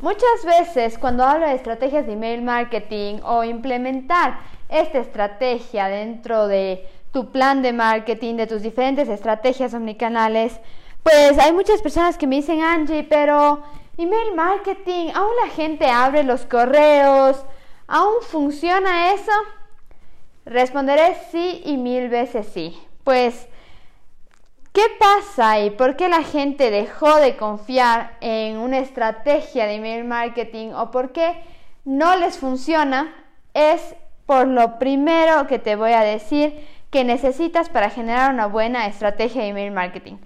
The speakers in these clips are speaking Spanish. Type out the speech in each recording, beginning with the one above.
Muchas veces cuando hablo de estrategias de email marketing o implementar esta estrategia dentro de tu plan de marketing, de tus diferentes estrategias omnicanales, pues hay muchas personas que me dicen, Angie, pero email marketing, aún la gente abre los correos, ¿aún funciona eso? Responderé sí y mil veces sí. Pues ¿Qué pasa y por qué la gente dejó de confiar en una estrategia de email marketing o por qué no les funciona? Es por lo primero que te voy a decir que necesitas para generar una buena estrategia de email marketing.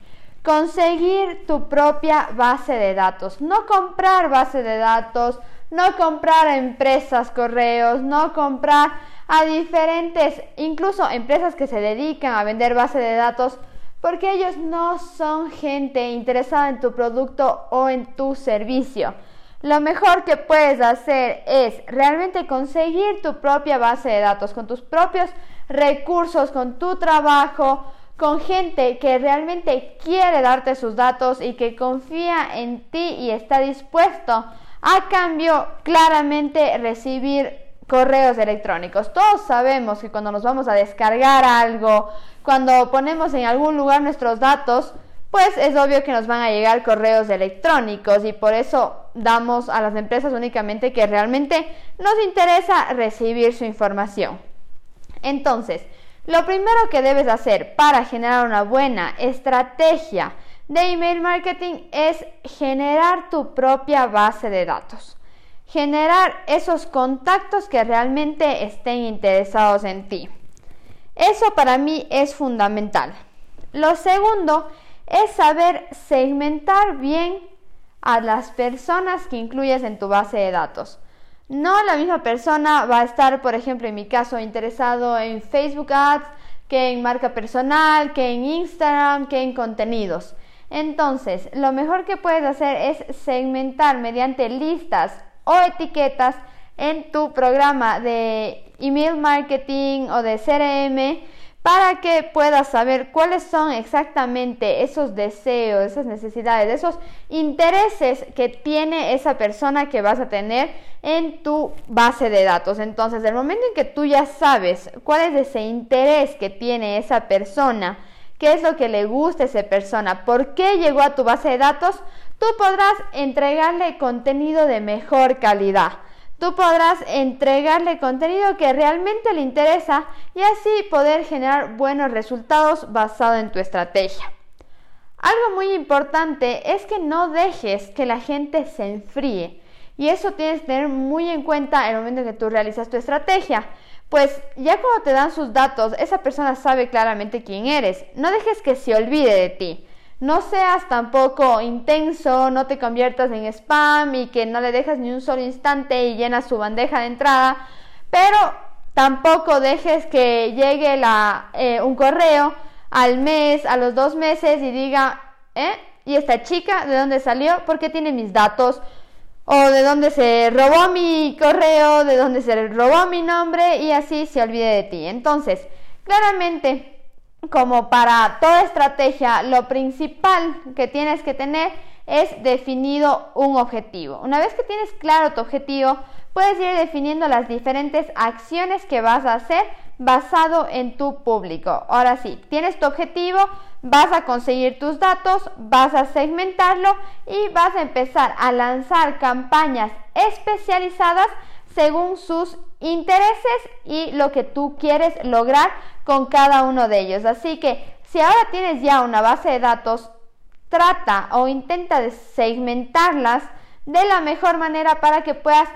Conseguir tu propia base de datos, no comprar base de datos, no comprar a empresas correos, no comprar a diferentes, incluso empresas que se dedican a vender base de datos porque ellos no son gente interesada en tu producto o en tu servicio. Lo mejor que puedes hacer es realmente conseguir tu propia base de datos con tus propios recursos, con tu trabajo, con gente que realmente quiere darte sus datos y que confía en ti y está dispuesto a cambio claramente recibir correos electrónicos. Todos sabemos que cuando nos vamos a descargar algo, cuando ponemos en algún lugar nuestros datos, pues es obvio que nos van a llegar correos electrónicos y por eso damos a las empresas únicamente que realmente nos interesa recibir su información. Entonces, lo primero que debes hacer para generar una buena estrategia de email marketing es generar tu propia base de datos generar esos contactos que realmente estén interesados en ti. Eso para mí es fundamental. Lo segundo es saber segmentar bien a las personas que incluyes en tu base de datos. No la misma persona va a estar, por ejemplo, en mi caso, interesado en Facebook Ads, que en marca personal, que en Instagram, que en contenidos. Entonces, lo mejor que puedes hacer es segmentar mediante listas o etiquetas en tu programa de email marketing o de CRM para que puedas saber cuáles son exactamente esos deseos, esas necesidades, esos intereses que tiene esa persona que vas a tener en tu base de datos. Entonces, el momento en que tú ya sabes cuál es ese interés que tiene esa persona, qué es lo que le gusta a esa persona, por qué llegó a tu base de datos, tú podrás entregarle contenido de mejor calidad. Tú podrás entregarle contenido que realmente le interesa y así poder generar buenos resultados basado en tu estrategia. Algo muy importante es que no dejes que la gente se enfríe y eso tienes que tener muy en cuenta en el momento en que tú realizas tu estrategia. Pues ya cuando te dan sus datos, esa persona sabe claramente quién eres. No dejes que se olvide de ti. No seas tampoco intenso, no te conviertas en spam y que no le dejas ni un solo instante y llenas su bandeja de entrada, pero tampoco dejes que llegue eh, un correo al mes, a los dos meses y diga, ¿eh? ¿Y esta chica de dónde salió? ¿Por qué tiene mis datos? ¿O de dónde se robó mi correo? ¿De dónde se robó mi nombre? Y así se olvide de ti. Entonces, claramente como para toda estrategia, lo principal que tienes que tener es definido un objetivo. Una vez que tienes claro tu objetivo, puedes ir definiendo las diferentes acciones que vas a hacer basado en tu público. Ahora sí, tienes tu objetivo, vas a conseguir tus datos, vas a segmentarlo y vas a empezar a lanzar campañas especializadas según sus intereses y lo que tú quieres lograr con cada uno de ellos. Así que si ahora tienes ya una base de datos, trata o intenta segmentarlas de la mejor manera para que puedas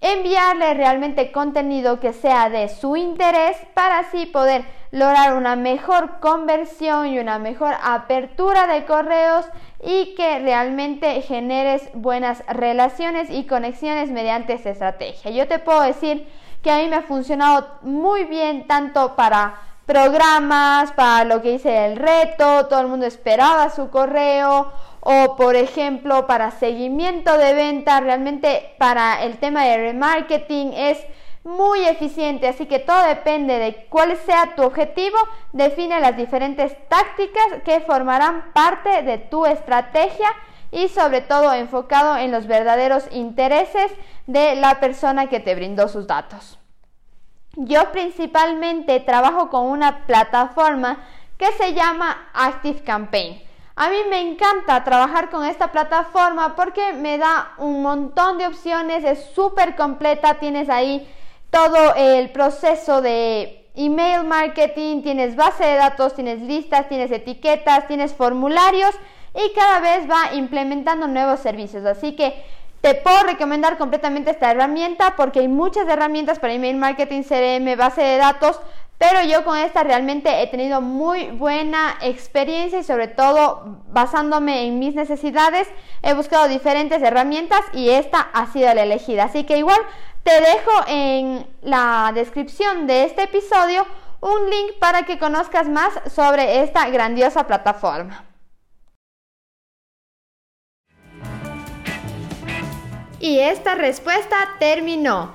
enviarle realmente contenido que sea de su interés para así poder lograr una mejor conversión y una mejor apertura de correos y que realmente generes buenas relaciones y conexiones mediante esta estrategia. Yo te puedo decir que a mí me ha funcionado muy bien tanto para programas, para lo que hice el reto, todo el mundo esperaba su correo o por ejemplo para seguimiento de venta, realmente para el tema de remarketing es muy eficiente, así que todo depende de cuál sea tu objetivo, define las diferentes tácticas que formarán parte de tu estrategia y sobre todo enfocado en los verdaderos intereses de la persona que te brindó sus datos. Yo principalmente trabajo con una plataforma que se llama Active Campaign. A mí me encanta trabajar con esta plataforma porque me da un montón de opciones, es súper completa, tienes ahí todo el proceso de email marketing, tienes base de datos, tienes listas, tienes etiquetas, tienes formularios y cada vez va implementando nuevos servicios. Así que te puedo recomendar completamente esta herramienta porque hay muchas herramientas para email marketing, CRM, base de datos, pero yo con esta realmente he tenido muy buena experiencia y sobre todo basándome en mis necesidades he buscado diferentes herramientas y esta ha sido la elegida. Así que igual te dejo en la descripción de este episodio un link para que conozcas más sobre esta grandiosa plataforma. Y esta respuesta terminó.